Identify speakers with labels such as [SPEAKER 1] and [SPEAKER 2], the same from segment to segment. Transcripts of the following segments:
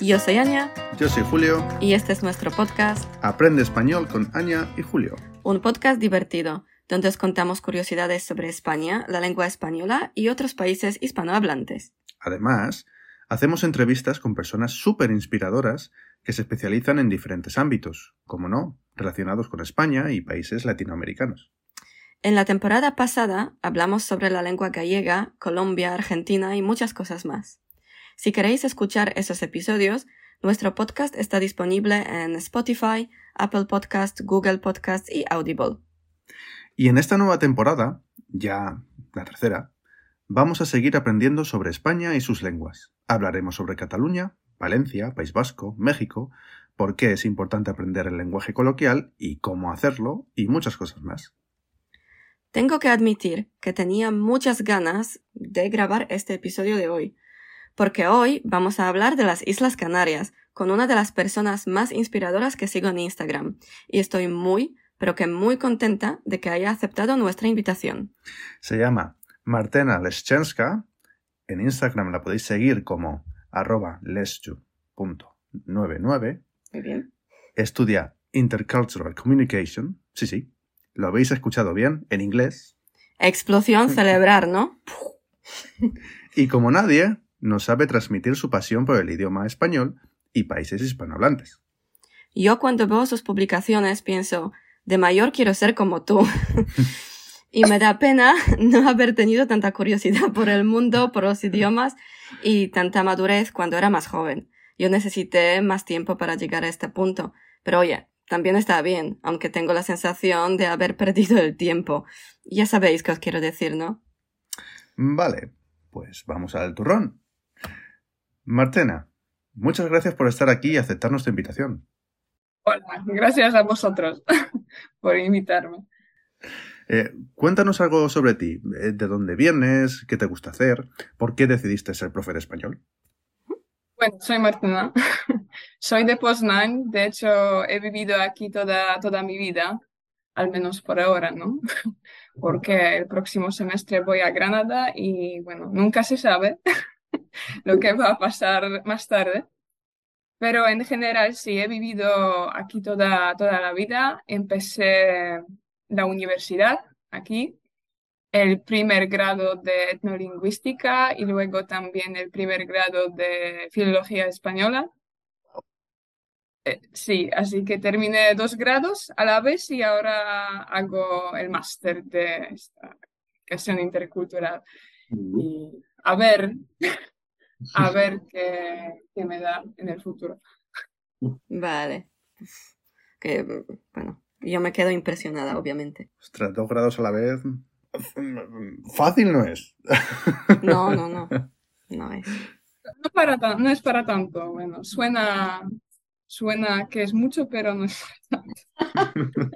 [SPEAKER 1] Yo soy Anya.
[SPEAKER 2] Yo soy Julio.
[SPEAKER 1] Y este es nuestro podcast.
[SPEAKER 2] Aprende español con Anya y Julio.
[SPEAKER 1] Un podcast divertido, donde os contamos curiosidades sobre España, la lengua española y otros países hispanohablantes.
[SPEAKER 2] Además, hacemos entrevistas con personas súper inspiradoras que se especializan en diferentes ámbitos, como no, relacionados con España y países latinoamericanos.
[SPEAKER 1] En la temporada pasada hablamos sobre la lengua gallega, Colombia, Argentina y muchas cosas más. Si queréis escuchar esos episodios, nuestro podcast está disponible en Spotify, Apple Podcast, Google Podcast y Audible.
[SPEAKER 2] Y en esta nueva temporada, ya la tercera, vamos a seguir aprendiendo sobre España y sus lenguas. Hablaremos sobre Cataluña, Valencia, País Vasco, México, por qué es importante aprender el lenguaje coloquial y cómo hacerlo, y muchas cosas más.
[SPEAKER 1] Tengo que admitir que tenía muchas ganas de grabar este episodio de hoy, porque hoy vamos a hablar de las Islas Canarias con una de las personas más inspiradoras que sigo en Instagram, y estoy muy, pero que muy contenta de que haya aceptado nuestra invitación.
[SPEAKER 2] Se llama Martena Leschenska, en Instagram la podéis seguir como arroba leschu.99.
[SPEAKER 1] Muy bien.
[SPEAKER 2] Estudia Intercultural Communication, sí, sí, lo habéis escuchado bien, en inglés.
[SPEAKER 1] Explosión celebrar, ¿no?
[SPEAKER 2] y como nadie, nos sabe transmitir su pasión por el idioma español y países hispanohablantes.
[SPEAKER 1] Yo cuando veo sus publicaciones pienso, de mayor quiero ser como tú. y me da pena no haber tenido tanta curiosidad por el mundo, por los idiomas y tanta madurez cuando era más joven. Yo necesité más tiempo para llegar a este punto. Pero oye, también está bien, aunque tengo la sensación de haber perdido el tiempo. Ya sabéis qué os quiero decir, ¿no?
[SPEAKER 2] Vale, pues vamos al turrón. Martena, muchas gracias por estar aquí y aceptar nuestra invitación.
[SPEAKER 3] Hola, gracias a vosotros por invitarme.
[SPEAKER 2] Eh, cuéntanos algo sobre ti, eh, de dónde vienes, qué te gusta hacer, por qué decidiste ser profe de español.
[SPEAKER 3] Bueno, soy Martina, soy de Poznan, de hecho he vivido aquí toda, toda mi vida, al menos por ahora, ¿no? Porque el próximo semestre voy a Granada y bueno, nunca se sabe lo que va a pasar más tarde. Pero en general sí, he vivido aquí toda, toda la vida. Empecé la universidad aquí el primer grado de etnolingüística y luego también el primer grado de filología española. Eh, sí, así que terminé dos grados a la vez y ahora hago el máster de esta educación intercultural. Y a ver, a ver qué, qué me da en el futuro.
[SPEAKER 1] Vale. Que, bueno, yo me quedo impresionada, obviamente.
[SPEAKER 2] Ostras, dos grados a la vez, Fácil no es.
[SPEAKER 1] No, no, no. No es.
[SPEAKER 3] No, para no es para tanto. Bueno, suena, suena que es mucho, pero no es para tanto.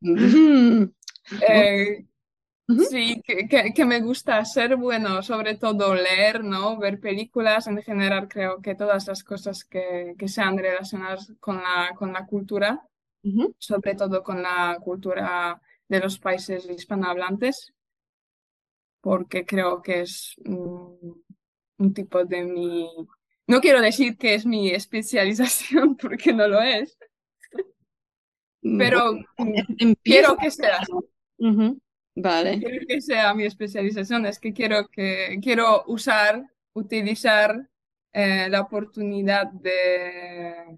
[SPEAKER 3] Eh, sí, que, que, me gusta hacer, bueno, sobre todo leer, ¿no? Ver películas, en general creo que todas las cosas que, que sean relacionadas con la, con la cultura, sobre todo con la cultura de los países hispanohablantes, porque creo que es un, tipo de mi... No quiero decir que es mi especialización, porque no lo es, pero quiero que sea.
[SPEAKER 1] Vale.
[SPEAKER 3] Quiero que sea mi especialización, es que quiero, que, quiero usar, utilizar eh, la oportunidad de,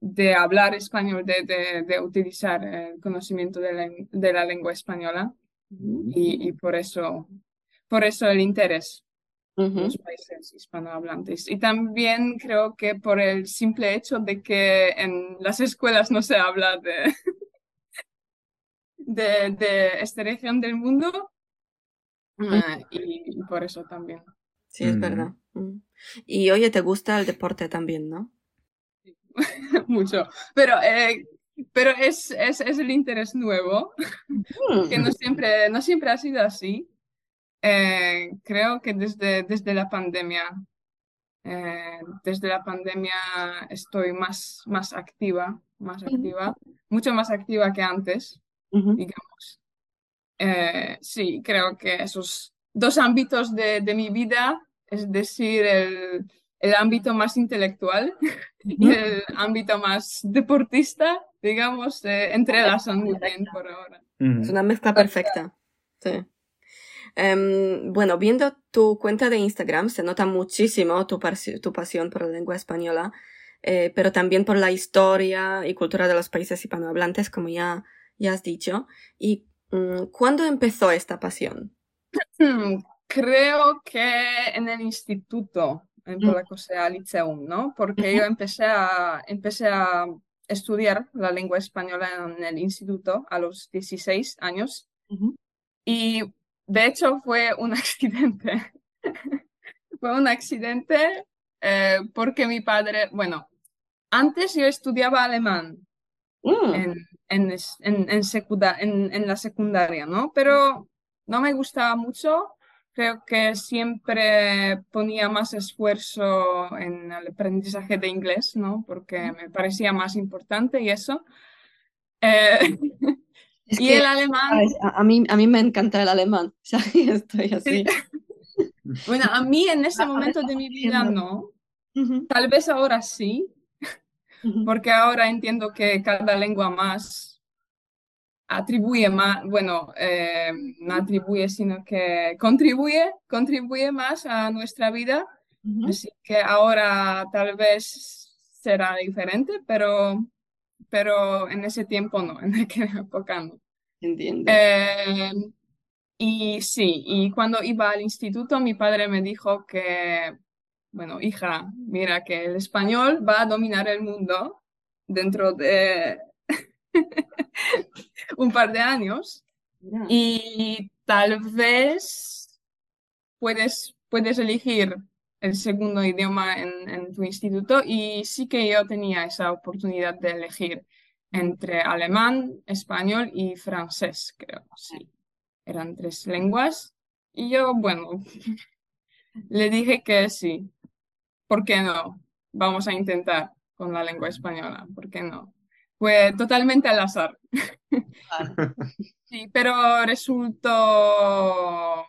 [SPEAKER 3] de hablar español, de, de, utilizar el conocimiento de la, de la lengua española y, y, por, eso, por eso el interés en los países hispanohablantes. Y también creo que por el simple hecho de que en las escuelas no se habla de, de, de esta región del mundo ah, y, por eso también.
[SPEAKER 1] Sí, es verdad. Y oye, ¿te gusta el deporte también, no?
[SPEAKER 3] mucho. Pero, eh, pero es, es, es, el interés nuevo, mm. que no siempre, no siempre ha sido así. Eh, creo que desde, desde la pandemia, eh, desde la pandemia estoy más, más activa, más activa, mucho más activa que antes, digamos. sí, creo que esos dos ámbitos de, de mi vida, es decir, el, el ámbito más intelectual y el ámbito más deportista, digamos, eh, entrelazan muy bien por ahora.
[SPEAKER 1] Es una mezcla perfecta. Sí. Em, bueno, viendo tu cuenta de Instagram se nota muchísimo tu, tu pasión por la lengua española, eh, pero también por la historia y cultura de los países hispanohablantes, como ya, ya has dicho. ¿Y mm, cuándo empezó esta pasión?
[SPEAKER 3] Creo que en el instituto, en mm. Polaco sea Liceum, ¿no? Porque yo empecé a, empecé a estudiar la lengua española en el instituto a los 16 años. Y de hecho fue un accidente. fue un accidente eh, porque mi padre, bueno, antes yo estudiaba alemán mm. en, en, en, en, en, la secundaria, ¿no? Pero no me gustaba mucho. Creo que siempre ponía más esfuerzo en el aprendizaje de inglés, ¿no? Porque me parecía más importante y eso. Eh, y el alemán.
[SPEAKER 1] A, mí, a mí me encanta el alemán. O estoy así.
[SPEAKER 3] bueno, a mí en ese momento de mi vida no. Tal vez ahora sí, porque ahora entiendo que cada lengua más atribuye más, bueno, eh, no atribuye, sino que contribuye, contribuye más a nuestra vida. Así que ahora tal vez será diferente, pero pero en ese tiempo no, en aquella época no.
[SPEAKER 1] Entiendo.
[SPEAKER 3] Eh, y sí, y cuando iba al instituto, mi padre me dijo que, bueno, hija, mira que el español va a dominar el mundo dentro de un par de años y tal vez puedes, puedes elegir el segundo idioma en, tu instituto y sí que yo tenía esa oportunidad de elegir entre alemán, español y francés, creo, sí. Eran tres lenguas y yo, bueno, le dije que sí. ¿Por qué no? Vamos a intentar con la lengua española, ¿por qué no? Fue totalmente al azar. Sí, pero resultó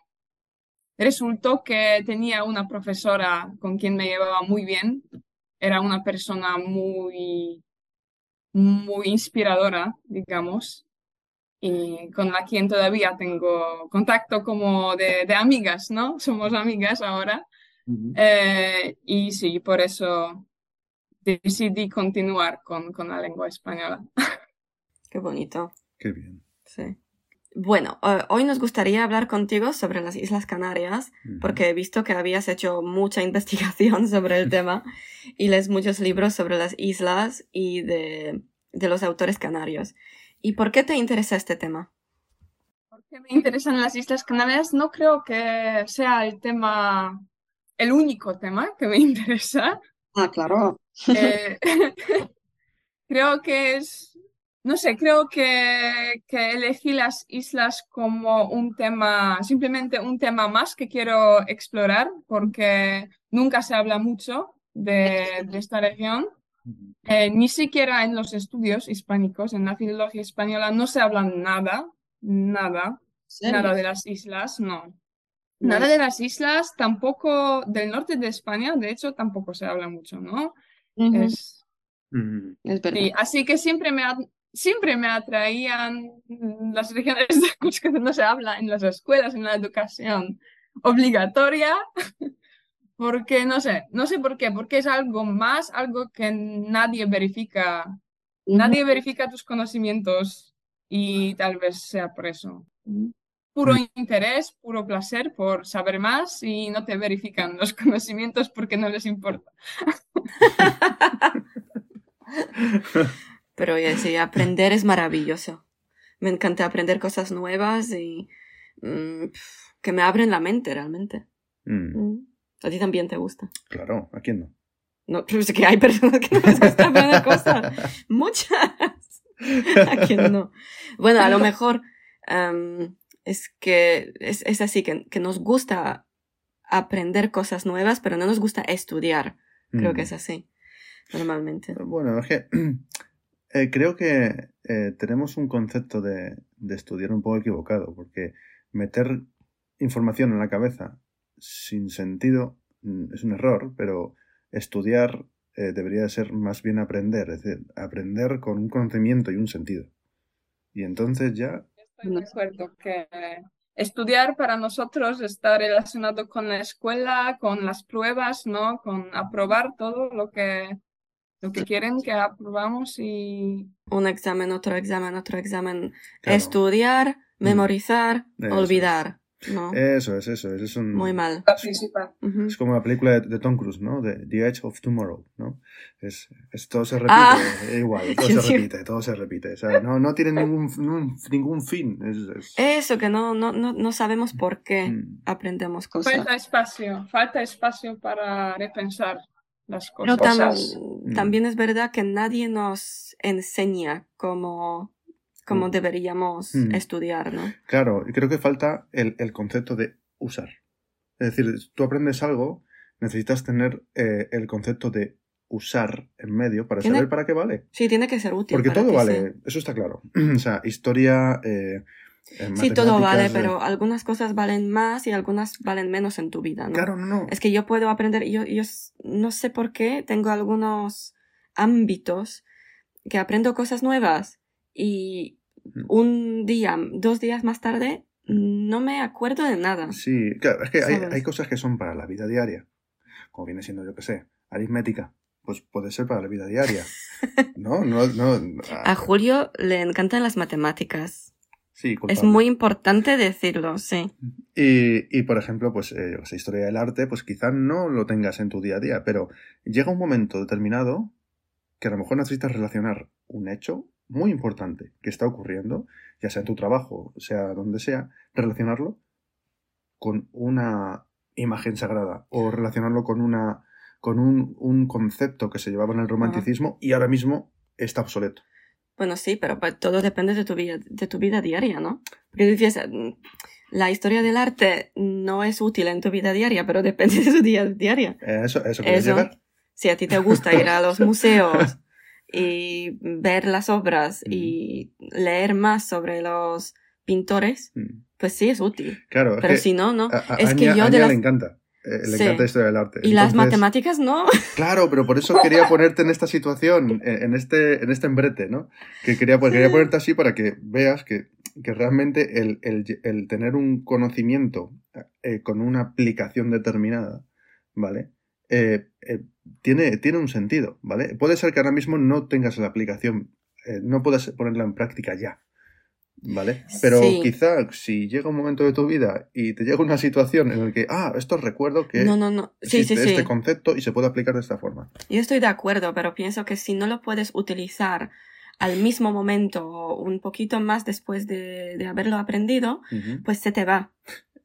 [SPEAKER 3] Resultó que tenía una profesora con quien me llevaba muy bien. Era una persona muy, muy inspiradora, digamos, y con la quien todavía tengo contacto como de, de amigas, ¿no? Somos amigas ahora. Eh, y sí, por eso decidí continuar con, con la lengua española.
[SPEAKER 1] Qué bonito.
[SPEAKER 2] Qué bien.
[SPEAKER 1] Sí. Bueno, eh, hoy nos gustaría hablar contigo sobre las Islas Canarias, porque he visto que habías hecho mucha investigación sobre el tema y lees muchos libros sobre las islas y de, de los autores canarios. ¿Y por qué te interesa este tema?
[SPEAKER 3] Porque me interesan las Islas Canarias. No creo que sea el tema, el único tema que me interesa.
[SPEAKER 1] Ah, claro.
[SPEAKER 3] Eh, creo que es no sé, creo que, que, elegí las islas como un tema, simplemente un tema más que quiero explorar porque nunca se habla mucho de, esta región. Eh, ni siquiera en los estudios hispánicos, en la filología española, no se habla nada, nada, nada de las islas, no. Nada de las islas, tampoco del norte de España, de hecho, tampoco se habla mucho, ¿no? Es,
[SPEAKER 1] es
[SPEAKER 3] así que siempre me ha, siempre me atraían las regiones de las que no se habla en las escuelas, en la educación obligatoria, porque no sé, no sé por qué, porque es algo más, algo que nadie verifica, nadie verifica tus conocimientos y tal vez sea por eso. Puro interés, puro placer por saber más y no te verifican los conocimientos porque no les importa.
[SPEAKER 1] Pero sí, aprender es maravilloso. Me encanta aprender cosas nuevas y mm, que me abren la mente realmente. Mm. Mm. A ti también te gusta.
[SPEAKER 2] Claro, ¿a quién no?
[SPEAKER 1] No, pues que hay personas que no les gusta aprender cosas. Muchas. ¿A quién no? Bueno, a lo mejor em, es que es, es así, que, que, nos gusta aprender cosas nuevas, pero no nos gusta estudiar. Creo que es así, normalmente.
[SPEAKER 2] Bueno, es que eh, creo que eh, tenemos un concepto de, estudiar un poco equivocado, porque meter información en la cabeza sin sentido mm, es un error, pero estudiar eh, debería de ser más bien aprender, es decir, aprender con un conocimiento y un sentido. Y entonces ya...
[SPEAKER 3] De acuerdo que estudiar para nosotros está relacionado con la escuela, con las pruebas, ¿no? Con aprobar todo lo que, lo que quieren que aprobamos y...
[SPEAKER 1] Un examen, otro examen, otro examen. Estudiar, mm. memorizar, olvidar. No.
[SPEAKER 2] Eso es, eso es. es un,
[SPEAKER 1] Muy mal.
[SPEAKER 2] Es como la película de, Tom Cruise, ¿no? De The Edge of Tomorrow, ¿no? Es, todo se repite ah. igual, todo se repite, todo se repite. O sea, no, no tiene ningún, ningún fin. Es,
[SPEAKER 1] Eso, que no, no, no, no sabemos por qué mm. aprendemos cosas.
[SPEAKER 3] Falta espacio, falta espacio para repensar las cosas.
[SPEAKER 1] Pero mm. también es verdad que nadie nos enseña cómo como mm. deberíamos mm. estudiar, ¿no?
[SPEAKER 2] Claro, creo que falta el, concepto de usar. Es decir, tú aprendes algo, necesitas tener eh, el concepto de usar en medio para saber para qué vale.
[SPEAKER 1] Sí, tiene que ser útil.
[SPEAKER 2] Porque todo vale, eso está claro. o sea, historia... Eh,
[SPEAKER 1] sí, todo vale, pero algunas cosas valen más y algunas valen menos en tu vida, ¿no?
[SPEAKER 2] Claro, no, no.
[SPEAKER 1] Es que yo puedo aprender, yo, yo no sé por qué tengo algunos ámbitos que aprendo cosas nuevas y un día, dos días más tarde, no me acuerdo de nada.
[SPEAKER 2] Sí, claro, es que hay, hay, cosas que son para la vida diaria, como viene siendo, yo que sé, aritmética, pues puede ser para la vida diaria. no, no, no.
[SPEAKER 1] A, Julio le encantan las matemáticas. Sí, es muy importante decirlo, sí.
[SPEAKER 2] Y, y por ejemplo, pues, eh, historia del arte, pues quizá no lo tengas en tu día a día, pero llega un momento determinado que a lo mejor necesitas relacionar un hecho muy importante que está ocurriendo, ya sea en tu trabajo, sea donde sea, relacionarlo con una imagen sagrada o relacionarlo con una con un, concepto que se llevaba en el romanticismo y ahora mismo está obsoleto.
[SPEAKER 1] Bueno, sí, pero todo depende de tu vida, de tu vida diaria, ¿no? Porque dices, mm, la historia del arte no es útil en tu vida diaria, pero depende de tu vida diaria.
[SPEAKER 2] Eso, eso, eso
[SPEAKER 1] Si a ti te gusta ir a los museos y ver las obras y leer más sobre los pintores, mm. pues sí es útil.
[SPEAKER 2] Claro.
[SPEAKER 1] Pero si no, no. es que yo de
[SPEAKER 2] le encanta. Eh, le encanta esto del arte.
[SPEAKER 1] Y las matemáticas no.
[SPEAKER 2] Claro, pero por eso quería ponerte en esta situación, en este, en este embrete, ¿no? Que quería, pues, quería ponerte así para que veas que, que realmente el, el, el, tener un conocimiento eh, con una aplicación determinada, ¿vale? Eh, eh, tiene, tiene un sentido, ¿vale? Puede ser que ahora mismo no tengas la aplicación, eh, no puedas ponerla en práctica ya, ¿vale? Pero quizá si llega un momento de tu vida y te llega una situación en la que, ah, esto recuerdo que
[SPEAKER 1] no, no, no.
[SPEAKER 2] existe este concepto y se puede aplicar de esta forma.
[SPEAKER 1] Yo estoy de acuerdo, pero pienso que si no lo puedes utilizar al mismo momento o un poquito más después de, haberlo aprendido, pues se te va.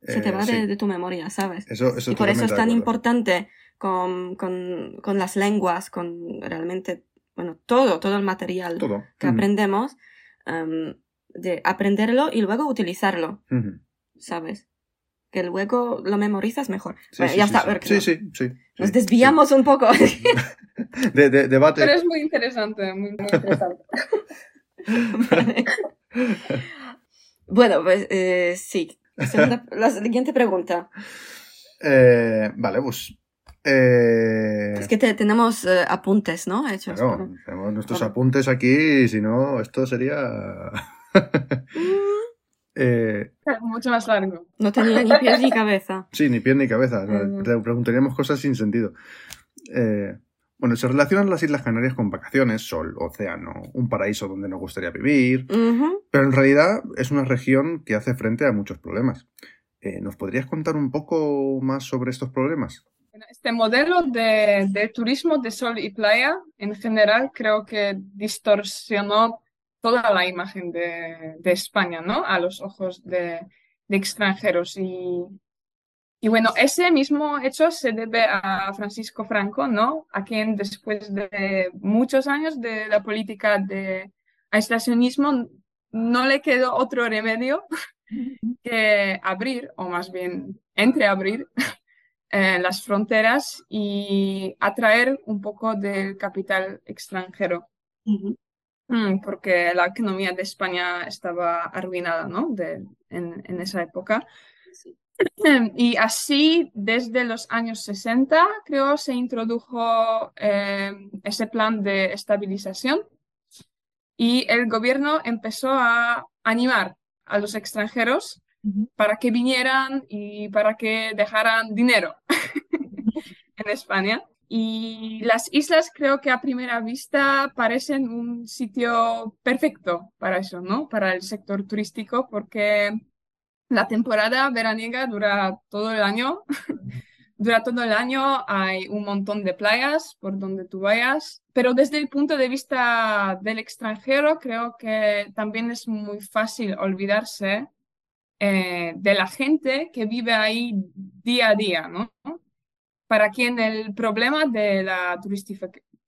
[SPEAKER 1] Se te va de, tu memoria, ¿sabes?
[SPEAKER 2] Eso, eso
[SPEAKER 1] y por eso es tan importante con, con, con, las lenguas, con realmente, bueno, todo, todo el material que aprendemos, em, de aprenderlo y luego utilizarlo, ¿sabes? Que luego lo memorizas mejor. bueno, ya está.
[SPEAKER 2] Sí, sí, sí,
[SPEAKER 1] Nos desviamos un poco.
[SPEAKER 2] de, de, debate.
[SPEAKER 3] Pero es muy interesante, muy, interesante.
[SPEAKER 1] bueno, pues eh, sí. La siguiente pregunta.
[SPEAKER 2] Eh, vale, pues eh...
[SPEAKER 1] Es que tenemos eh, apuntes, ¿no? Hechos.
[SPEAKER 2] Claro, tenemos nuestros apuntes aquí, si no, esto sería.
[SPEAKER 3] eh... Mucho más largo.
[SPEAKER 1] No tenía ni pies ni cabeza.
[SPEAKER 2] Sí, ni pies ni cabeza. Preguntaríamos cosas sin sentido. Eh, bueno, se relacionan las Islas Canarias con vacaciones, sol, océano, un paraíso donde nos gustaría vivir, pero en realidad es una región que hace frente a muchos problemas. Eh, ¿Nos podrías contar un poco más sobre estos problemas?
[SPEAKER 3] Este modelo de, turismo de sol y playa en general creo que distorsionó toda la imagen de, España, ¿no? A los ojos de, extranjeros. Y, y, bueno, ese mismo hecho se debe a Francisco Franco, ¿no? A quien después de muchos años de la política de aislacionismo no le quedó otro remedio que abrir, o más bien entreabrir, eh, las fronteras y atraer un poco del capital extranjero. Mm, porque la economía de España estaba arruinada ¿no? de, en, esa época. Y así, desde los años 60, creo, se introdujo eh, ese plan de estabilización y el gobierno empezó a animar a los extranjeros para que vinieran y para que dejaran dinero en España. Y las islas creo que a primera vista parecen un sitio perfecto para eso, ¿no? Para el sector turístico, porque la temporada veraniega dura todo el año. dura todo el año, hay un montón de playas por donde tú vayas, pero desde el punto de vista del extranjero creo que también es muy fácil olvidarse eh, de la gente que vive ahí día a día, ¿no? Para quien el problema de la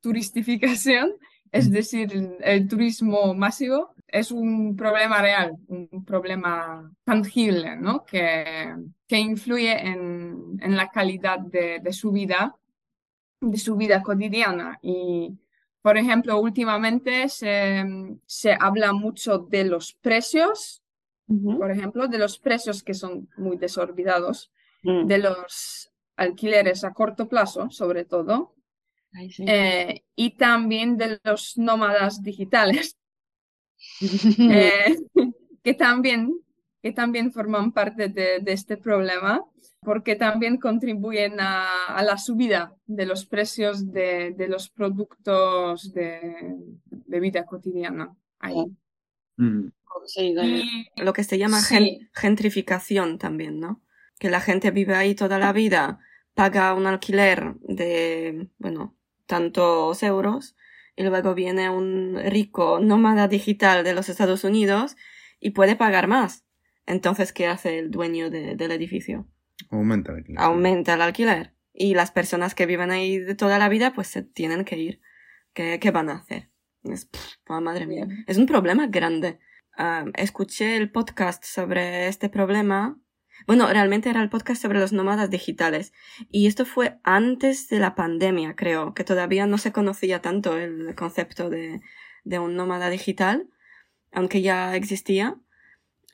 [SPEAKER 3] turistificación, es decir, el turismo masivo, es un problema real, un problema tangible, ¿no? Que, que influye en, en la calidad de, de, su vida, de su vida cotidiana. Y, por ejemplo, últimamente se, se habla mucho de los precios, por ejemplo, de los precios que son muy desorbitados, mm. de los alquileres a corto plazo, sobre todo, eh, y también de los nómadas digitales, eh, que, también, que también forman parte de, este problema porque también contribuyen a, la subida de los precios de, de los productos de, de, vida cotidiana. Ahí.
[SPEAKER 1] Mm. Lo que se llama gentrificación también, ¿no? Que la gente vive ahí toda la vida, paga un alquiler de, bueno, tantos euros y luego viene un rico nómada digital de los Estados Unidos y puede pagar más. Entonces, ¿qué hace el dueño del edificio?
[SPEAKER 2] Aumenta el alquiler.
[SPEAKER 1] Aumenta el alquiler. Y las personas que viven ahí de toda la vida, pues se tienen que ir. ¿Qué, qué van a hacer? Es, oh, madre mía. Es un problema grande. Ah, escuché el podcast sobre este problema bueno, realmente era el podcast sobre los nómadas digitales. Y esto fue antes de la pandemia, creo, que todavía no se conocía tanto el concepto de, de un nómada digital, aunque ya existía.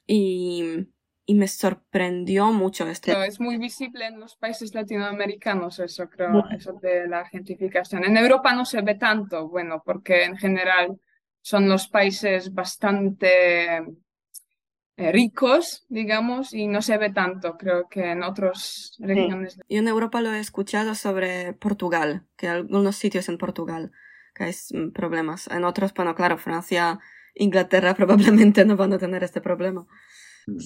[SPEAKER 1] Y, y me sorprendió mucho esto.
[SPEAKER 3] es muy visible en los países latinoamericanos eso, creo, eso de la gentrificación. En Europa no se ve tanto, bueno, porque en general son los países bastante eh, ricos, digamos, y no se ve tanto, creo que en otras regiones.
[SPEAKER 1] Y en Europa lo he escuchado sobre Portugal, que algunos sitios en Portugal que hay mm, problemas. En otros, bueno, claro, Francia, Inglaterra probablemente no van a tener este problema.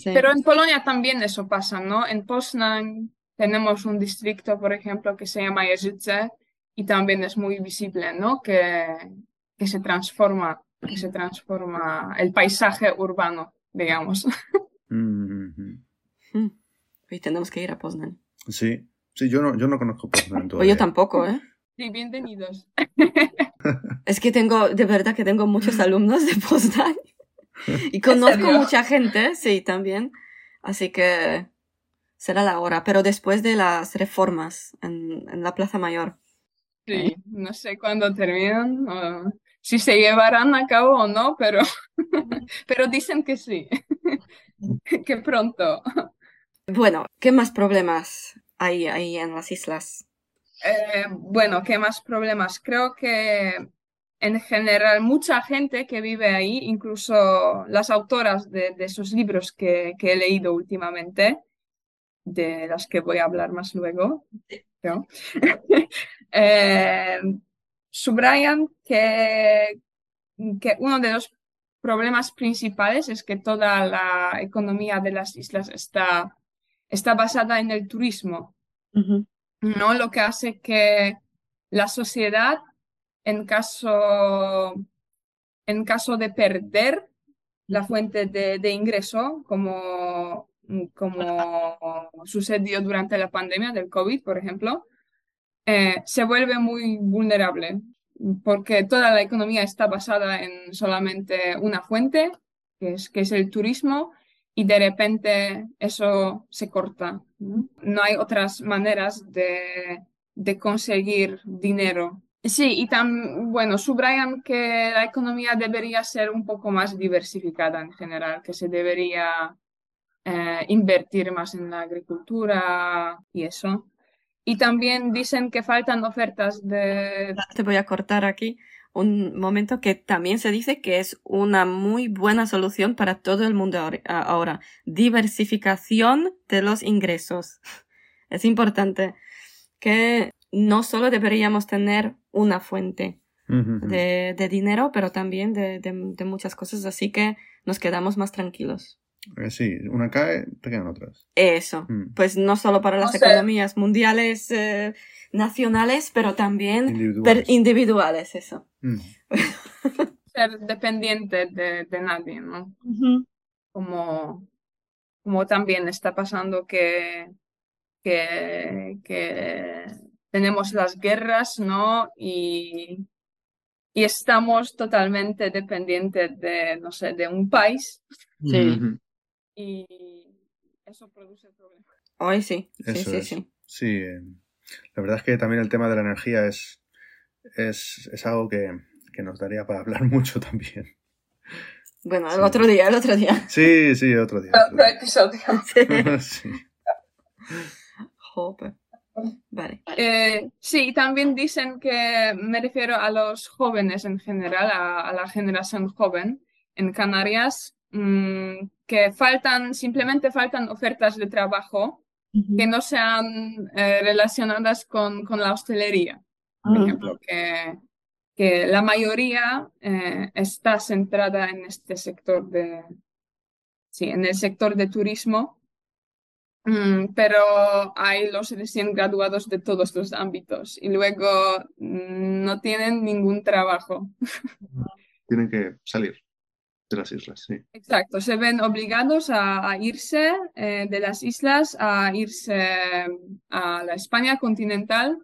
[SPEAKER 3] Pero en Polonia también eso pasa, ¿no? En Poznan tenemos un distrito, por ejemplo, que se llama Jeżyce y también es muy visible, ¿no? Que, que se transforma, que se transforma el paisaje urbano digamos.
[SPEAKER 1] Mm Y tenemos que ir a Poznan.
[SPEAKER 2] Sí, sí, yo no, yo no conozco Poznan
[SPEAKER 1] todavía. yo tampoco, ¿eh?
[SPEAKER 3] Sí, bienvenidos.
[SPEAKER 1] es que tengo, de verdad que tengo muchos alumnos de Poznan. Y conozco mucha gente, sí, también. Así que será la hora, pero después de las reformas en, en la Plaza Mayor.
[SPEAKER 3] Sí, no sé cuándo terminan si se llevarán a cabo o no, pero, pero dicen que sí, que pronto.
[SPEAKER 1] Bueno, ¿qué más problemas hay ahí en las islas?
[SPEAKER 3] Eh, bueno, ¿qué más problemas? Creo que en general mucha gente que vive ahí, incluso las autoras de, esos libros que, he leído últimamente, de las que voy a hablar más luego, eh, subrayan que, que uno de los problemas principales es que toda la economía de las islas está, está basada en el turismo, ¿no? Lo que hace que la sociedad, en caso, en caso de perder la fuente de, ingreso, como, como sucedió durante la pandemia del COVID, por ejemplo, eh, se vuelve muy vulnerable porque toda la economía está basada en solamente una fuente, que es, el turismo, y de repente eso se corta. No, hay otras maneras de, conseguir dinero. Sí, y también, bueno, subrayan que la economía debería ser un poco más diversificada en general, que se debería eh, invertir más en la agricultura y eso. Y también dicen que faltan ofertas de...
[SPEAKER 1] Te voy a cortar aquí un momento que también se dice que es una muy buena solución para todo el mundo ahora. Diversificación de los ingresos. Es importante que no solo deberíamos tener una fuente de, de, dinero, pero también de, de, muchas cosas, así que nos quedamos más tranquilos.
[SPEAKER 2] Eh, sí, una cae, te quedan otras.
[SPEAKER 1] Eso, mm. pues no solo para las economías mundiales, eh, nacionales, pero también individuales, eso. Mm.
[SPEAKER 3] Ser dependiente de, de nadie, ¿no? como, como también está pasando que, que, que tenemos las guerras, ¿no? Y, y estamos totalmente dependientes de, no sé, de un país. Sí. Y eso produce problemas.
[SPEAKER 1] Hoy sí, sí, sí, sí.
[SPEAKER 2] Sí, eh, la verdad es que también el tema de la energía es, es, es algo que, que nos daría para hablar mucho también.
[SPEAKER 1] Bueno, el otro día, el otro día.
[SPEAKER 2] Sí, sí, otro día.
[SPEAKER 3] Otro, episodio.
[SPEAKER 1] sí. Joder. Vale.
[SPEAKER 3] Eh, sí, también dicen que me refiero a los jóvenes en general, a, la generación joven en Canarias, mm, que faltan, simplemente faltan ofertas de trabajo que no sean eh, relacionadas con, con, la hostelería. Por ejemplo, que, que la mayoría eh, está centrada en este sector de, sí, en el sector de turismo Mm, pero hay los recién graduados de todos los ámbitos y luego mm, no tienen ningún trabajo.
[SPEAKER 2] Tienen que salir de las islas, sí.
[SPEAKER 3] Exacto, se ven obligados a, irse eh, de las islas, a irse a la España continental,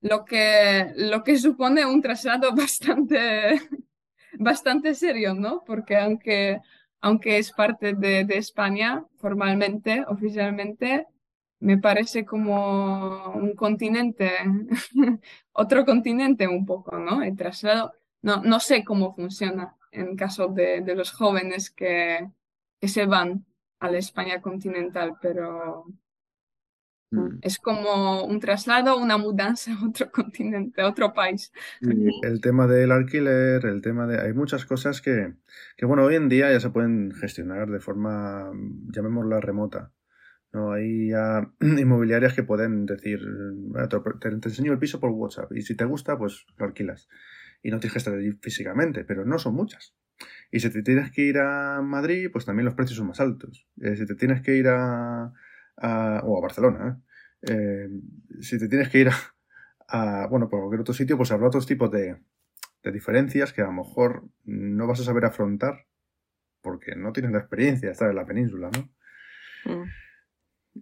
[SPEAKER 3] lo, que, lo que supone un traslado bastante, bastante serio, ¿no? Porque aunque aunque es parte de, España formalmente, oficialmente, me parece como un continente, otro continente un poco, ¿no? El traslado, no, no sé cómo funciona en caso de, de los jóvenes que, que se van a la España continental, pero Mm. Es como un traslado, una mudanza a otro continente, a otro país.
[SPEAKER 2] el tema del alquiler, el tema de... Hay muchas cosas que, que, bueno, hoy en día ya se pueden gestionar de forma, llamémosla remota. ¿no? Hay ya inmobiliarias que pueden decir, te, te, enseño el piso por WhatsApp y si te gusta, pues lo alquilas. Y no tienes que estar allí físicamente, pero no son muchas. Y si te tienes que ir a Madrid, pues también los precios son más altos. Eh, si te tienes que ir a o a Barcelona, ¿eh? Eh, si te tienes que ir a, bueno, por cualquier otro sitio, pues habrá otros tipos de, de, diferencias que a lo mejor no vas a saber afrontar porque no tienes la experiencia de estar en la península, ¿no? Mm.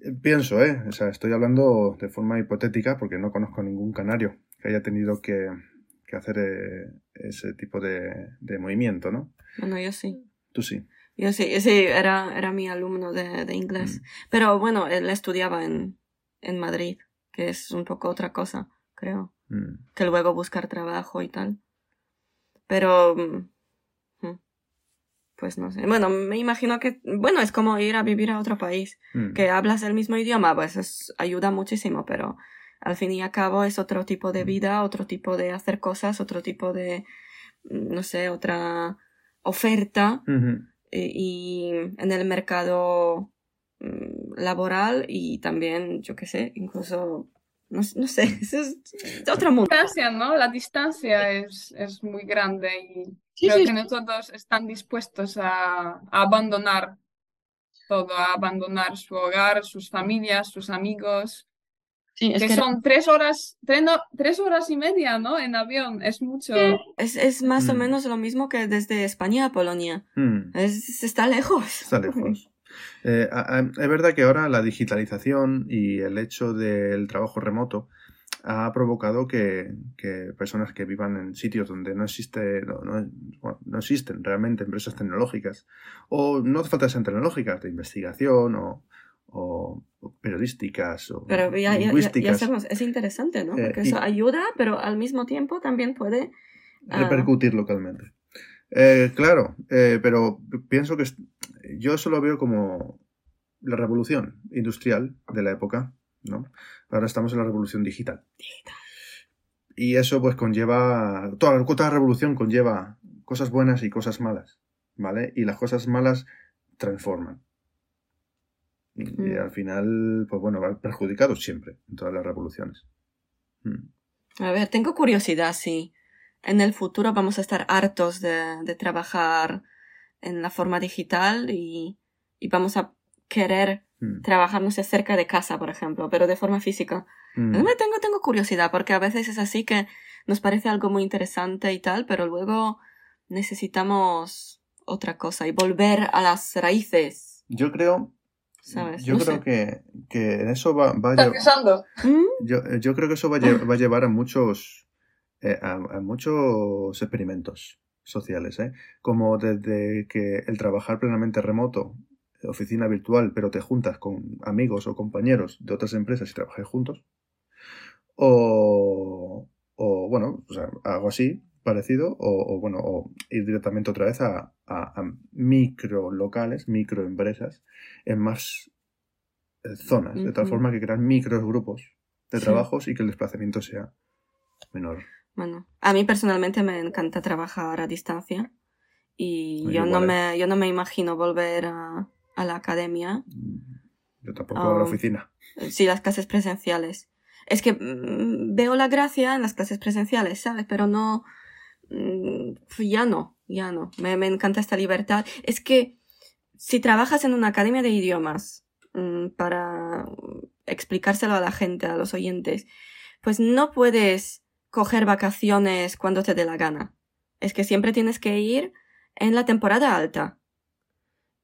[SPEAKER 2] Eh, pienso, ¿eh? O sea, estoy hablando de forma hipotética porque no conozco ningún canario que haya tenido que, que hacer ese tipo de, de movimiento, ¿no?
[SPEAKER 1] Bueno, yo sí.
[SPEAKER 2] Tú sí.
[SPEAKER 1] Yo sí, sí, era, era mi alumno de, de inglés. Mm. Pero bueno, él estudiaba en, en Madrid, que es un poco otra cosa, creo. Mm. Que luego buscar trabajo y tal. Pero... Mm, pues no sé. Bueno, me imagino que, bueno, es como ir a vivir a otro país, que hablas el mismo idioma, pues eso ayuda muchísimo, pero al fin y al cabo es otro tipo de vida, otro tipo de hacer cosas, otro tipo de, no sé, otra oferta. Eh, y en el mercado mm, laboral y también, yo qué sé, incluso, no, no sé, es, otro mundo.
[SPEAKER 3] La distancia, ¿no? La distancia es, es muy grande y creo que no todos están dispuestos a, abandonar todo, a abandonar su hogar, sus familias, sus amigos. Sí, es que, son tres horas, tres, horas y media, ¿no? En avión, es mucho.
[SPEAKER 1] Es, es más o mm. menos lo mismo que desde España a Polonia. Mm. Es, está lejos.
[SPEAKER 2] Está lejos. Eh, es verdad que ahora la digitalización y el hecho del trabajo remoto ha provocado que, que personas que vivan en sitios donde no existe no, no, existen realmente empresas tecnológicas o no hace falta ser tecnológicas de investigación o, o periodísticas o
[SPEAKER 1] pero ya, lingüísticas. es interesante, ¿no? Eh, Porque eso ayuda, pero al mismo tiempo también puede...
[SPEAKER 2] Ah, repercutir localmente. Eh, claro, eh, pero pienso que yo eso lo veo como, la revolución industrial de la época, ¿no? Ahora estamos en la revolución digital. Y eso pues conlleva, toda, toda revolución conlleva cosas buenas y cosas malas, ¿vale? Y las cosas malas transforman. Y,
[SPEAKER 1] Mm.
[SPEAKER 2] al final, pues bueno, va perjudicado siempre en todas las revoluciones. Mm.
[SPEAKER 1] A ver, tengo curiosidad si en el futuro vamos a estar hartos de, de trabajar en la forma digital y, y vamos a querer
[SPEAKER 2] Mm.
[SPEAKER 1] trabajar, no sé, cerca de casa, por ejemplo, pero de forma física.
[SPEAKER 2] Mm.
[SPEAKER 1] Me tengo, tengo curiosidad, porque a veces es así que nos parece algo muy interesante y tal, pero luego necesitamos otra cosa y volver a las raíces,
[SPEAKER 2] Yo creo,
[SPEAKER 1] ¿sabes?
[SPEAKER 2] yo
[SPEAKER 1] No
[SPEAKER 2] creo que, que en eso va, va a
[SPEAKER 3] ¿Estás
[SPEAKER 2] llevar-?
[SPEAKER 1] ¿Mm?
[SPEAKER 2] Yo, yo creo que eso va a, lle- va a llevar a muchos, eh, a, a muchos experimentos sociales, ¿eh? Como desde que el trabajar plenamente remoto, oficina virtual, pero te juntas con amigos o compañeros de otras empresas y trabajáis juntos. O, o bueno, o sea, algo así, parecido, o, o, bueno, o ir directamente otra vez a, a, a micro locales, microempresas, en más eh, zonas, de tal forma que crean micros grupos de
[SPEAKER 1] Sí.
[SPEAKER 2] trabajos y que el desplazamiento sea menor.
[SPEAKER 1] Bueno, a mí personalmente me encanta trabajar a distancia y yo no me, yo no me imagino volver a, a la academia,
[SPEAKER 2] Yo tampoco a la
[SPEAKER 1] Ah.
[SPEAKER 2] oficina.
[SPEAKER 1] sí, las clases presenciales. Es que mm, veo la gracia en las clases presenciales, ¿sabes? Pero no, mm, ya no, ya no. Me, me encanta esta libertad. Es que si trabajas en una academia de idiomas mm, para explicárselo a la gente, a los oyentes, pues no puedes coger vacaciones cuando te dé la gana. Es que siempre tienes que ir en la temporada alta.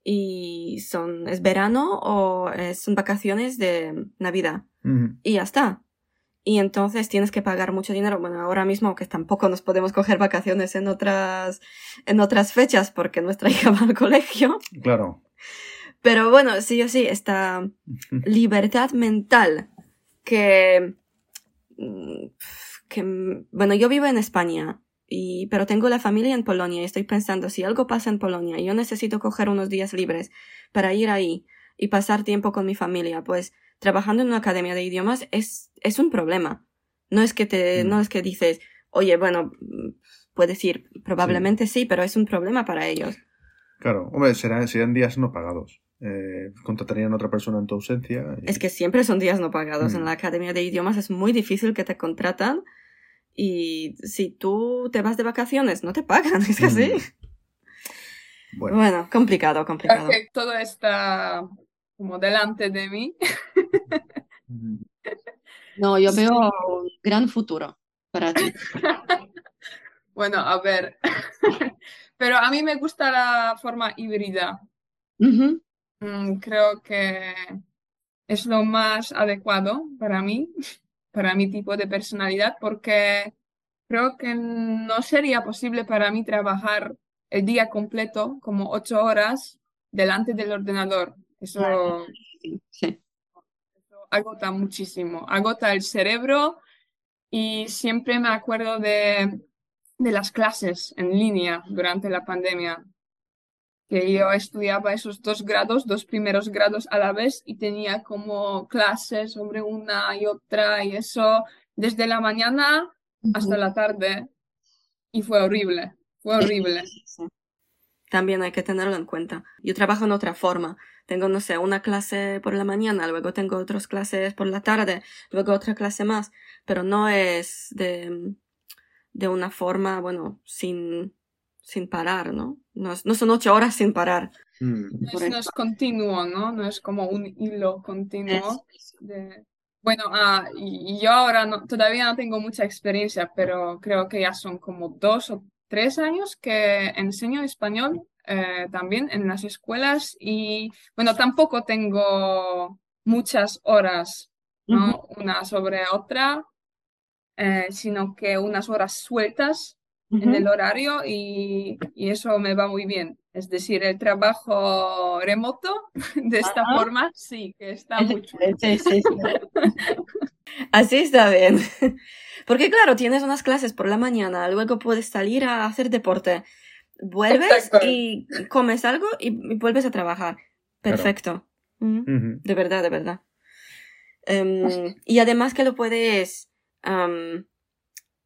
[SPEAKER 1] Y son, es verano o son vacaciones de Navidad. Y ya está. Y entonces tienes que pagar mucho dinero. Bueno, ahora mismo que tampoco nos podemos coger vacaciones en otras, en otras fechas porque nuestra hija va al colegio.
[SPEAKER 2] Claro.
[SPEAKER 1] Pero bueno, sí o sí, esta libertad mental que, mm, que, bueno, yo vivo en España, y, pero tengo la familia en Polonia y estoy pensando, si algo pasa en Polonia y yo necesito coger unos días libres para ir ahí y pasar tiempo con mi familia, pues trabajando en una academia de idiomas es, es un problema. No es que te,
[SPEAKER 2] Mm.
[SPEAKER 1] no es que dices, oye, bueno, mm, puedes ir, probablemente sí, pero es un problema para ellos.
[SPEAKER 2] Claro. Hombre, serán, serían días no pagados. Eh, contratarían a otra persona en tu ausencia. y-
[SPEAKER 1] Es que siempre son días no pagados.
[SPEAKER 2] Mm.
[SPEAKER 1] En la academia de idiomas es muy difícil que te contratan. Y si tú te vas de vacaciones, no te pagan. Es que así.
[SPEAKER 2] Mm. Bueno,
[SPEAKER 1] Bueno, complicado, complicado.
[SPEAKER 3] Ok, todo está como delante de mí.
[SPEAKER 1] No, yo
[SPEAKER 3] veo
[SPEAKER 1] un gran futuro para ti.
[SPEAKER 3] Bueno, a ver. Pero a mí me gusta la forma híbrida. Mm, Creo que es lo más adecuado para mí, para mi tipo de personalidad, porque creo que no sería posible para mí trabajar el día completo, como ocho horas, delante del ordenador. Eso,
[SPEAKER 1] Sí.
[SPEAKER 3] eso agota muchísimo, agota el cerebro y siempre me acuerdo de, de las clases en línea durante la pandemia que yo estudiaba esos dos grados, dos primeros grados a la vez y tenía como clases sobre una y otra y eso desde la mañana hasta la tarde y fue horrible, fue horrible.
[SPEAKER 1] Sí. También hay que tenerlo en cuenta. Yo trabajo en otra forma. Tengo, no sé, una clase por la mañana, luego tengo otras clases por la tarde, luego otra clase más, pero no es de, de una forma, bueno, sin, sin parar, ¿no? No, es- no son ocho horas sin parar.
[SPEAKER 2] mm,
[SPEAKER 3] No es, no es continuo, ¿no? No es como un hilo continuo. de- Bueno, ah, y, y yo ahora no, todavía no tengo mucha experiencia, pero creo que ya son como dos o tres años que enseño español eh, también en las escuelas y bueno, tampoco tengo muchas horas, ¿no? Una sobre otra, eh, sino que unas horas sueltas en el horario y, y eso me va muy bien. Es decir, el trabajo remoto de esta forma sí que está muy.
[SPEAKER 1] Sí, sí, sí. Así está bien. Porque claro, tienes unas clases por la mañana, luego puedes salir a hacer deporte, vuelves
[SPEAKER 3] Exacto.
[SPEAKER 1] y comes algo y, y vuelves a trabajar. Perfecto. Mm. De verdad, de verdad. Em, y además que lo puedes, am,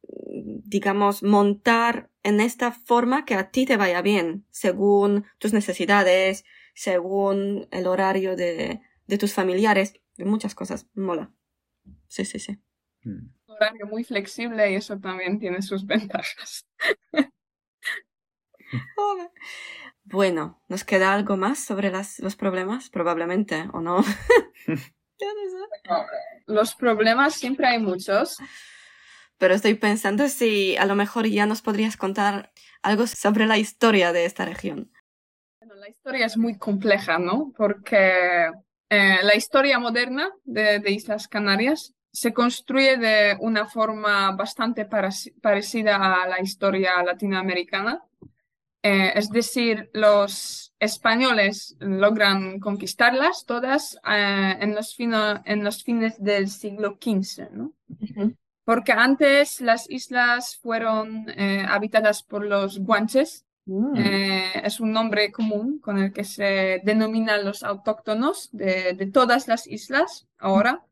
[SPEAKER 1] digamos, montar en esta forma que a ti te vaya bien, según tus necesidades, según el horario de, de tus familiares, de muchas cosas. Mola. Sí, sí, sí.
[SPEAKER 2] Mm.
[SPEAKER 3] Un horario muy flexible y eso también tiene sus ventajas.
[SPEAKER 1] Bueno, ¿nos queda algo más sobre las, los problemas? Probablemente, ¿o no? Ya no sé.
[SPEAKER 3] Los problemas siempre hay muchos.
[SPEAKER 1] Pero estoy pensando si a lo mejor ya nos podrías contar algo sobre la historia de esta región.
[SPEAKER 3] Bueno, la historia es muy compleja, ¿no? Porque eh, la historia moderna de, de Islas Canarias se construye de una forma bastante parecida a la historia latinoamericana. Eh, es decir, los españoles logran conquistarlas todas eh, en los fino- en los fines del siglo XV, ¿no? Porque antes las islas fueron habitadas por los guanches,
[SPEAKER 1] Mm.
[SPEAKER 3] eh, es un nombre común con el que se denominan los autóctonos de, de todas las islas ahora,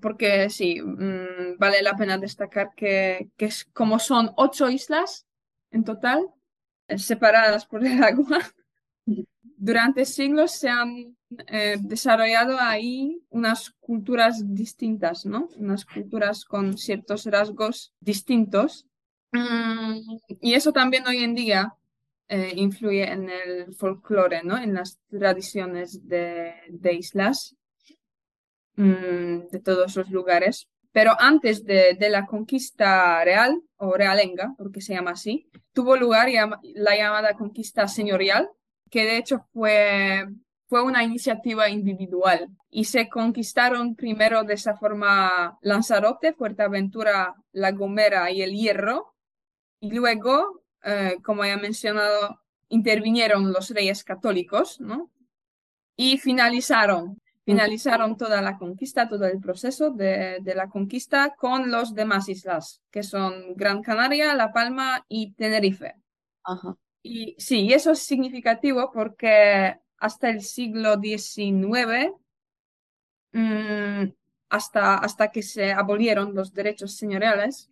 [SPEAKER 3] porque sí, mm, vale la pena destacar que, que es, como son ocho islas en total, eh, separadas por el agua, durante siglos se han eh, desarrollado ahí unas culturas distintas, ¿no? Unas culturas con ciertos rasgos distintos. Mm, y eso también hoy en día eh, influye en el folclore, ¿no? En las tradiciones de, de islas, mm, de todos los lugares. Pero antes de, de la conquista real, o realenga, porque se llama así, tuvo lugar la llamada conquista señorial, que de hecho fue, fue una iniciativa individual. Y se conquistaron primero de esa forma Lanzarote, Fuerteventura, La Gomera y El Hierro. Y luego, eh, como ya he mencionado, intervinieron los reyes católicos, ¿no? Y finalizaron, finalizaron toda la conquista, todo el proceso de, de la conquista con los demás islas, que son Gran Canaria, La Palma y Tenerife.
[SPEAKER 1] Ajá.
[SPEAKER 3] Y sí, eso es significativo porque hasta el siglo XIX, mm, hasta, hasta que se abolieron los derechos señoriales,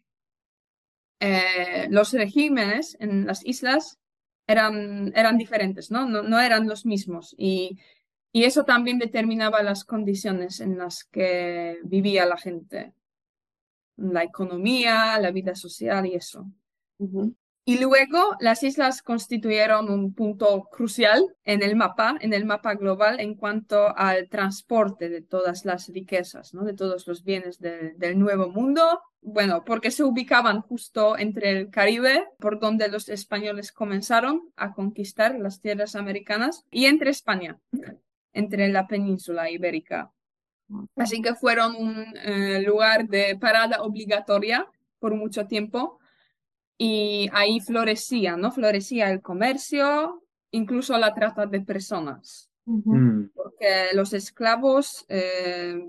[SPEAKER 3] eh, los regímenes en las islas eran, eran diferentes, ¿no? No, eran los mismos. Y, y eso también determinaba las condiciones en las que vivía la gente, la economía, la vida social y eso. Y luego las islas constituyeron un punto crucial en el mapa, en el mapa global en cuanto al transporte de todas las riquezas, ¿no? De todos los bienes de- del nuevo mundo. Bueno, porque se ubicaban justo entre el Caribe, por donde los españoles comenzaron a conquistar las tierras americanas, y entre España, entre la península ibérica. Así que fueron un eh, lugar de parada obligatoria por mucho tiempo y ahí florecía, ¿no? Florecía el comercio, incluso la trata de personas.
[SPEAKER 2] Mm.
[SPEAKER 3] porque los esclavos eh,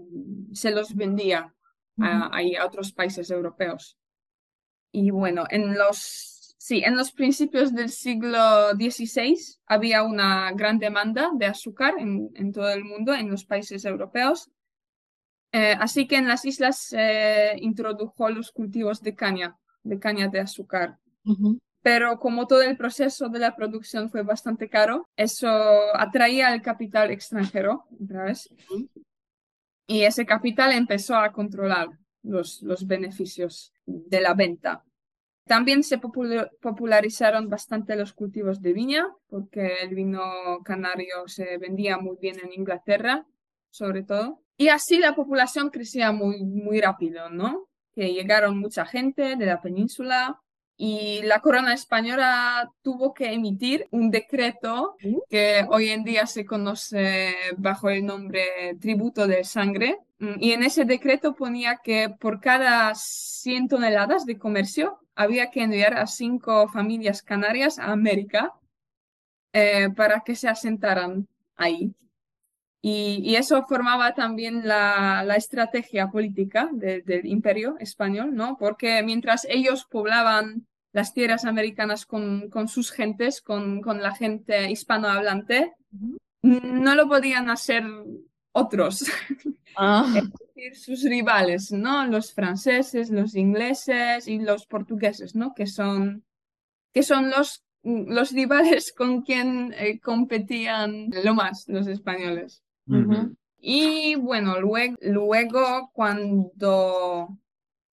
[SPEAKER 3] se los vendía a, ahí a otros países europeos. Y bueno, en los, sí, en los principios del siglo XVI había una gran demanda de azúcar en, en todo el mundo, en los países europeos. Eh, así que en las islas se introdujo los cultivos de caña, de caña de azúcar. Pero como todo el proceso de la producción fue bastante caro, eso atraía al capital extranjero, vez, y ese capital empezó a controlar los, los beneficios de la venta. También se popul- popularizaron bastante los cultivos de viña, porque el vino canario se vendía muy bien en Inglaterra, sobre todo. Y así la población crecía muy, muy rápido, ¿no? Que llegaron mucha gente de la península y la corona española tuvo que emitir un decreto que hoy en día se conoce bajo el nombre tributo de sangre. Mm, Y en ese decreto ponía que por cada 100 toneladas de comercio había que enviar a cinco familias canarias a América eh, para que se asentaran ahí. Y, y eso formaba también la, la estrategia política de- del imperio español, ¿no? Porque mientras ellos poblaban las tierras americanas con, con sus gentes, con, con la gente hispanohablante, no lo podían hacer otros,
[SPEAKER 1] Ah,
[SPEAKER 3] es decir, sus rivales, ¿no? Los franceses, los ingleses y los portugueses, ¿no? Que son, que son los, los rivales con quien eh, competían lo más los españoles. Y bueno, luego, luego cuando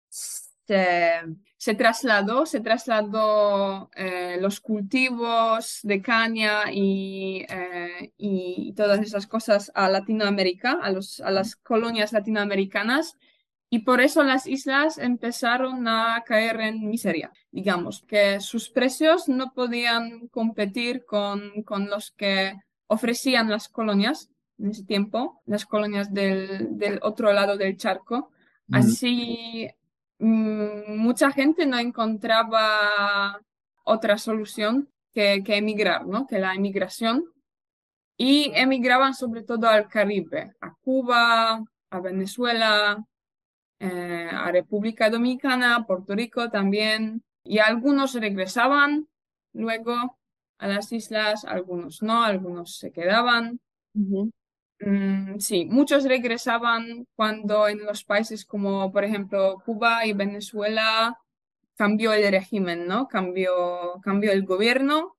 [SPEAKER 3] se, se trasladó, se trasladó eh, los cultivos de caña y, eh, y todas esas cosas a Latinoamérica, a, los, a las colonias latinoamericanas. Y por eso las islas empezaron a caer en miseria, digamos, que sus precios no podían competir con, con los que ofrecían las colonias en ese tiempo, las colonias del, del otro lado del charco. Así, mm, mucha gente no encontraba otra solución que, que emigrar, ¿no? Que la emigración. Y emigraban sobre todo al Caribe, a Cuba, a Venezuela, eh, a República Dominicana, Puerto Rico también. Y algunos regresaban luego a las islas, algunos no, algunos se quedaban. Mm, sí, muchos regresaban cuando en los países como, por ejemplo, Cuba y Venezuela cambió el régimen, ¿no? Cambió, cambió el gobierno.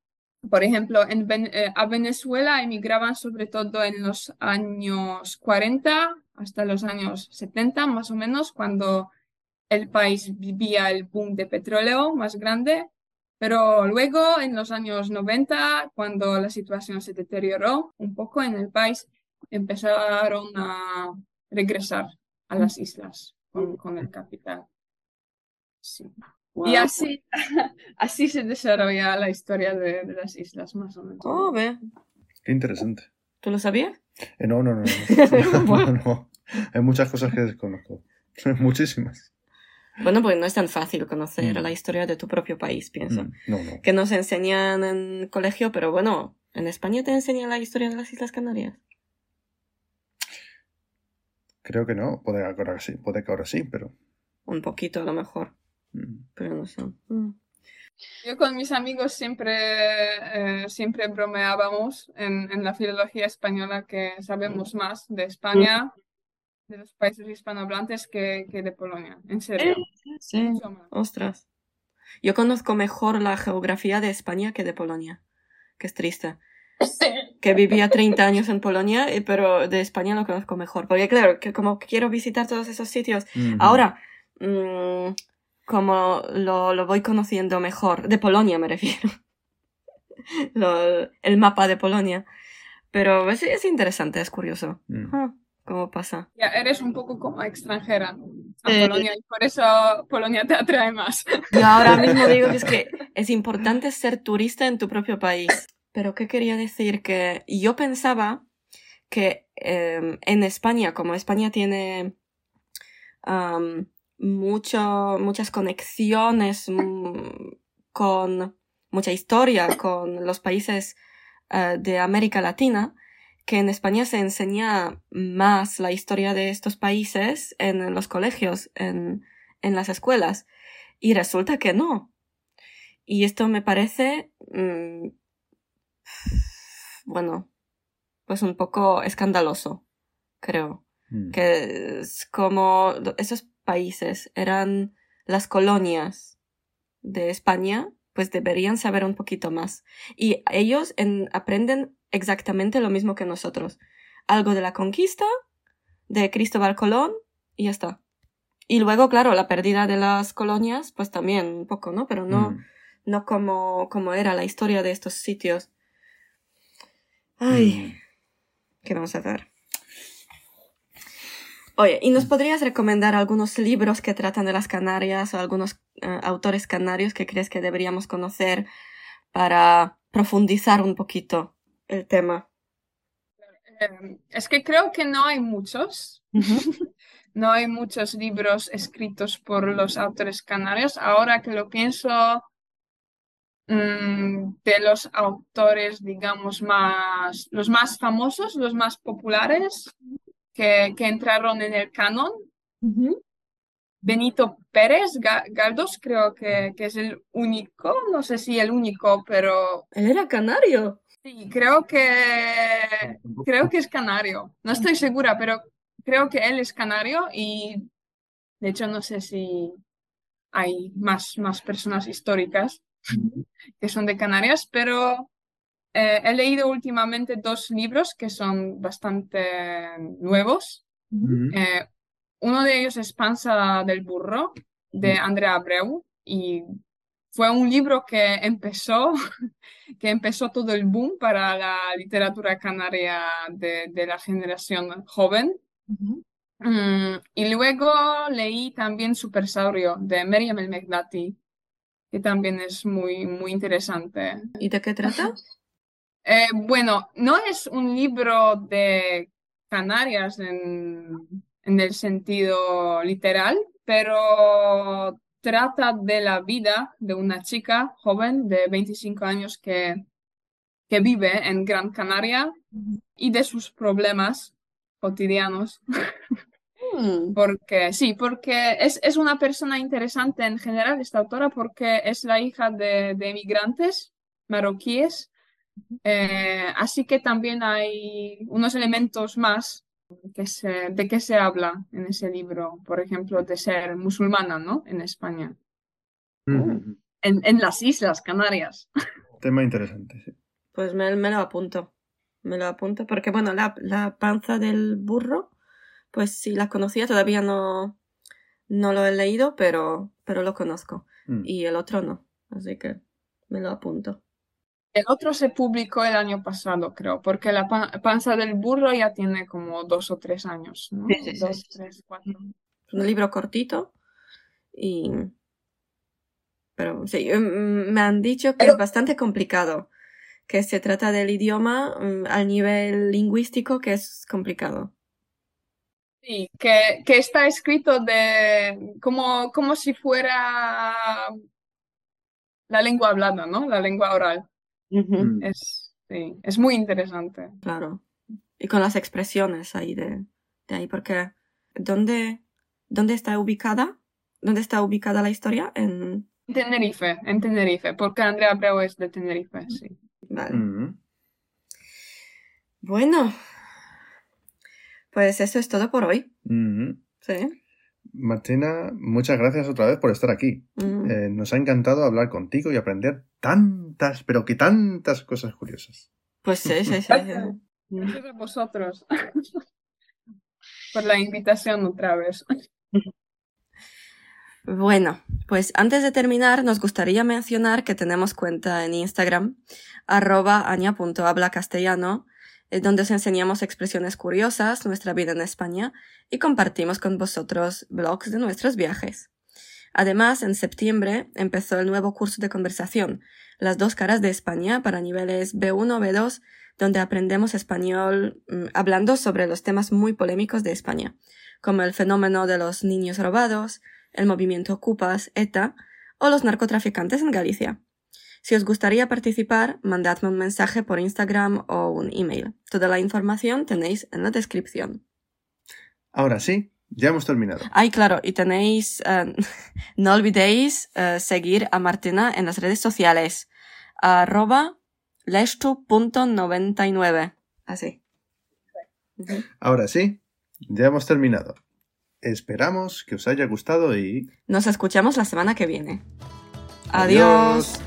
[SPEAKER 3] Por ejemplo, en eh, a Venezuela emigraban sobre todo en los años 40 hasta los años 70, más o menos, cuando el país vivía el boom de petróleo más grande. Pero luego, en los años 90, cuando la situación se deterioró un poco en el país, empezaron a regresar a las islas con, con el capital. Sí. Y así, así se desarrolla la historia de, de las islas, más o menos.
[SPEAKER 1] Oh, ve.
[SPEAKER 2] Qué interesante.
[SPEAKER 1] ¿Tú lo sabías?
[SPEAKER 2] Eh, no, no, no. No, no. Hay muchas cosas que desconozco. Muchísimas.
[SPEAKER 1] Bueno, pues no es tan fácil conocer
[SPEAKER 2] Mm.
[SPEAKER 1] la historia de tu propio país, pienso.
[SPEAKER 2] Mm, No, no.
[SPEAKER 1] Que nos enseñan en colegio, pero bueno, en España te enseñan la historia de las Islas Canarias.
[SPEAKER 2] Creo que no. Puede que ahora sí, puede que ahora sí, pero.
[SPEAKER 1] Un poquito a lo mejor,
[SPEAKER 2] mm,
[SPEAKER 1] pero no sé. Mm.
[SPEAKER 3] Yo con mis amigos siempre, eh, siempre bromeábamos en, en la filología española que sabemos más de España, de los países hispanohablantes que, que de Polonia. En serio.
[SPEAKER 1] Sí.
[SPEAKER 3] mucho más.
[SPEAKER 1] Ostras. Yo conozco mejor la geografía de España que de Polonia, que es triste. Que vivía 30 años en Polonia, eh, pero de España lo conozco mejor. Porque claro, que como quiero visitar todos esos sitios, ahora, mm, como lo, lo voy conociendo mejor, de Polonia me refiero. Lo- el mapa de Polonia. Pero es, es interesante, es curioso.
[SPEAKER 2] Mm.
[SPEAKER 1] Ah, ¿Cómo pasa?
[SPEAKER 3] Ya eres un poco como extranjera a
[SPEAKER 1] Eh.
[SPEAKER 3] Polonia y por eso Polonia te atrae más.
[SPEAKER 1] Yo ahora mismo digo que es que es importante ser turista en tu propio país. Pero ¿qué quería decir? Que yo pensaba que eh, en España, como España tiene mucho, muchas conexiones mm, con mucha historia con los países eh, de América Latina, que en España se enseña más la historia de estos países en los colegios, en, en las escuelas. Y resulta que no. Y esto me parece, mm, bueno, pues un poco escandaloso, creo.
[SPEAKER 2] Mm.
[SPEAKER 1] Que es como esos países eran las colonias de España, pues deberían saber un poquito más. Y ellos en- aprenden exactamente lo mismo que nosotros. Algo de la conquista, de Cristóbal Colón, y ya está. Y luego, claro, la pérdida de las colonias, pues también un poco, ¿no? Pero no,
[SPEAKER 2] Mm.
[SPEAKER 1] no como, como era la historia de estos sitios. Ay,
[SPEAKER 2] Mm.
[SPEAKER 1] ¿qué vamos a hacer? Oye, ¿y nos podrías recomendar algunos libros que tratan de las Canarias o algunos eh, autores canarios que crees que deberíamos conocer para profundizar un poquito el tema?
[SPEAKER 3] Eh, es que creo que no hay muchos. No hay muchos libros escritos por los autores canarios. Ahora que lo pienso, de los autores, digamos, más, los más famosos, los más populares, que, que entraron en el canon, Benito Pérez Ga- Galdós, creo que, que es el único, no sé si el único, pero
[SPEAKER 1] Él era canario.
[SPEAKER 3] Sí, creo que creo que es canario. No estoy segura, pero creo que él es canario y de hecho no sé si hay más, más personas históricas que son de Canarias, pero eh, he leído últimamente dos libros que son bastante nuevos. Eh, uno de ellos es Panza del Burro, de Andrea Abreu, y fue un libro que empezó, que empezó todo el boom para la literatura canaria de, la generación joven. Mm, y luego leí también Supersaurio de Miriam El Meghnati, que también es muy, muy interesante.
[SPEAKER 1] ¿Y de qué trata?
[SPEAKER 3] Eh, bueno, no es un libro de Canarias en, en el sentido literal, pero trata de la vida de una chica joven de 25 años que, que vive en Gran Canaria y de sus problemas cotidianos. Mm. Porque sí, porque es, es, una persona interesante en general, esta autora, porque es la hija de, de emigrantes marroquíes. Eh, así que también hay unos elementos más que se, de qué se habla en ese libro, por ejemplo, de ser musulmana, ¿no? En España. En, en, las Islas Canarias.
[SPEAKER 2] Tema interesante, sí.
[SPEAKER 1] Pues me, me lo apunto. Me lo apunto porque, bueno, la, la panza del burro pues sí la conocía, todavía no, no lo he leído, pero, pero lo conozco. Mm. Y el otro no, así que me lo apunto.
[SPEAKER 3] El otro se publicó el año pasado, creo, porque la panza del burro ya tiene como dos o tres años, ¿no? dos, tres, cuatro.
[SPEAKER 1] Es un libro cortito y... Pero sí, mm, me han dicho que es bastante complicado, que se trata del idioma mm, al nivel lingüístico que es complicado.
[SPEAKER 3] Sí, que, que está escrito de como, como si fuera la lengua hablada, ¿no? La lengua oral. Mm. es, sí, es muy interesante.
[SPEAKER 1] Claro. Y con las expresiones ahí de, de ahí, porque ¿dónde, ¿dónde está ubicada? ¿Dónde está ubicada la historia? En
[SPEAKER 3] Tenerife, en Tenerife, porque Andrea Abreu es de Tenerife, sí.
[SPEAKER 1] Vale. Mm. Bueno, pues eso es todo por hoy. Sí.
[SPEAKER 2] Martina, muchas gracias otra vez por estar aquí. Mm. Eh, nos ha encantado hablar contigo y aprender tantas, pero que tantas cosas curiosas.
[SPEAKER 1] Pues sí, sí, sí.
[SPEAKER 3] Gracias a vosotros por la invitación otra vez.
[SPEAKER 1] Bueno, pues antes de terminar, nos gustaría mencionar que tenemos cuenta en Instagram, arroba aña.hablacastellano, donde os enseñamos expresiones curiosas, nuestra vida en España y compartimos con vosotros blogs de nuestros viajes. Además, en septiembre empezó el nuevo curso de conversación, Las dos caras de España para niveles B1 B2, donde aprendemos español mm, hablando sobre los temas muy polémicos de España, como el fenómeno de los niños robados, el movimiento Ocupas, ETA o los narcotraficantes en Galicia. Si os gustaría participar, mandadme un mensaje por Instagram o un email. Toda la información tenéis en la descripción.
[SPEAKER 2] Ahora sí, ya hemos terminado.
[SPEAKER 1] Ay, claro, y tenéis, eh, no olvidéis eh, seguir a Martina en las redes sociales. arroba lestu.99. Así.
[SPEAKER 2] Ahora sí, ya hemos terminado. Esperamos que os haya gustado y...
[SPEAKER 1] Nos escuchamos la semana que viene. Adiós.